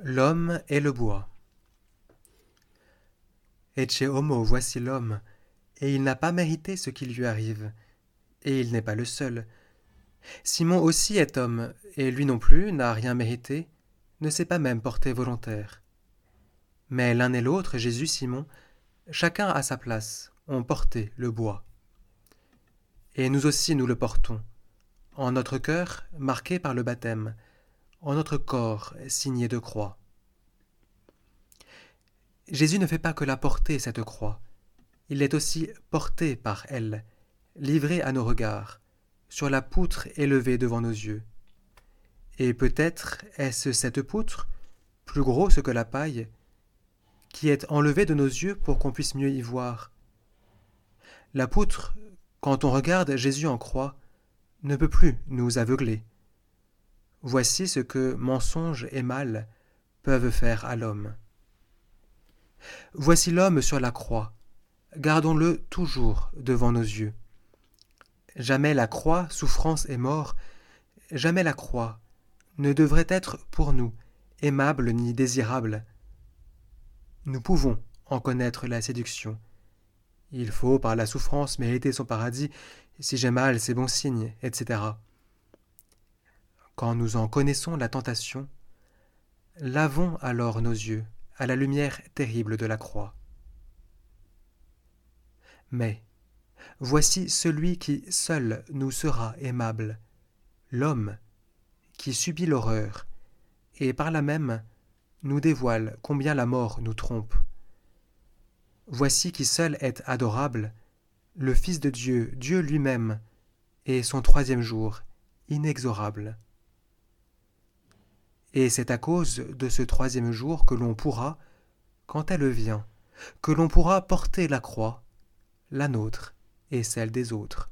L'homme et le bois. Ecce homo, voici l'homme, et il n'a pas mérité ce qui lui arrive, et il n'est pas le seul. Simon aussi est homme, et lui non plus n'a rien mérité, ne s'est pas même porté volontaire. Mais l'un et l'autre, Jésus, Simon, chacun à sa place, ont porté le bois. Et nous aussi nous le portons, en notre cœur marqué par le baptême, en notre corps signé de croix. Jésus ne fait pas que la porter, cette croix, il est aussi porté par elle, livré à nos regards, sur la poutre élevée devant nos yeux. Et peut-être est-ce cette poutre, plus grosse que la paille, qui est enlevée de nos yeux pour qu'on puisse mieux y voir. La poutre, quand on regarde Jésus en croix, ne peut plus nous aveugler. Voici ce que mensonge et mal peuvent faire à l'homme. Voici l'homme sur la croix, gardons-le toujours devant nos yeux. Jamais la croix, souffrance et mort, jamais la croix ne devrait être pour nous aimable ni désirable. Nous pouvons en connaître la séduction. Il faut par la souffrance mériter son paradis, si j'ai mal, c'est bon signe, etc. Quand nous en connaissons la tentation, lavons alors nos yeux à la lumière terrible de la croix. Mais voici celui qui seul nous sera aimable, l'homme qui subit l'horreur, et par là même nous dévoile combien la mort nous trompe. Voici qui seul est adorable, le Fils de Dieu, Dieu lui-même, et son troisième jour, inexorable. Et c'est à cause de ce troisième jour que l'on pourra, quand elle vient, que l'on pourra porter la croix, la nôtre et celle des autres.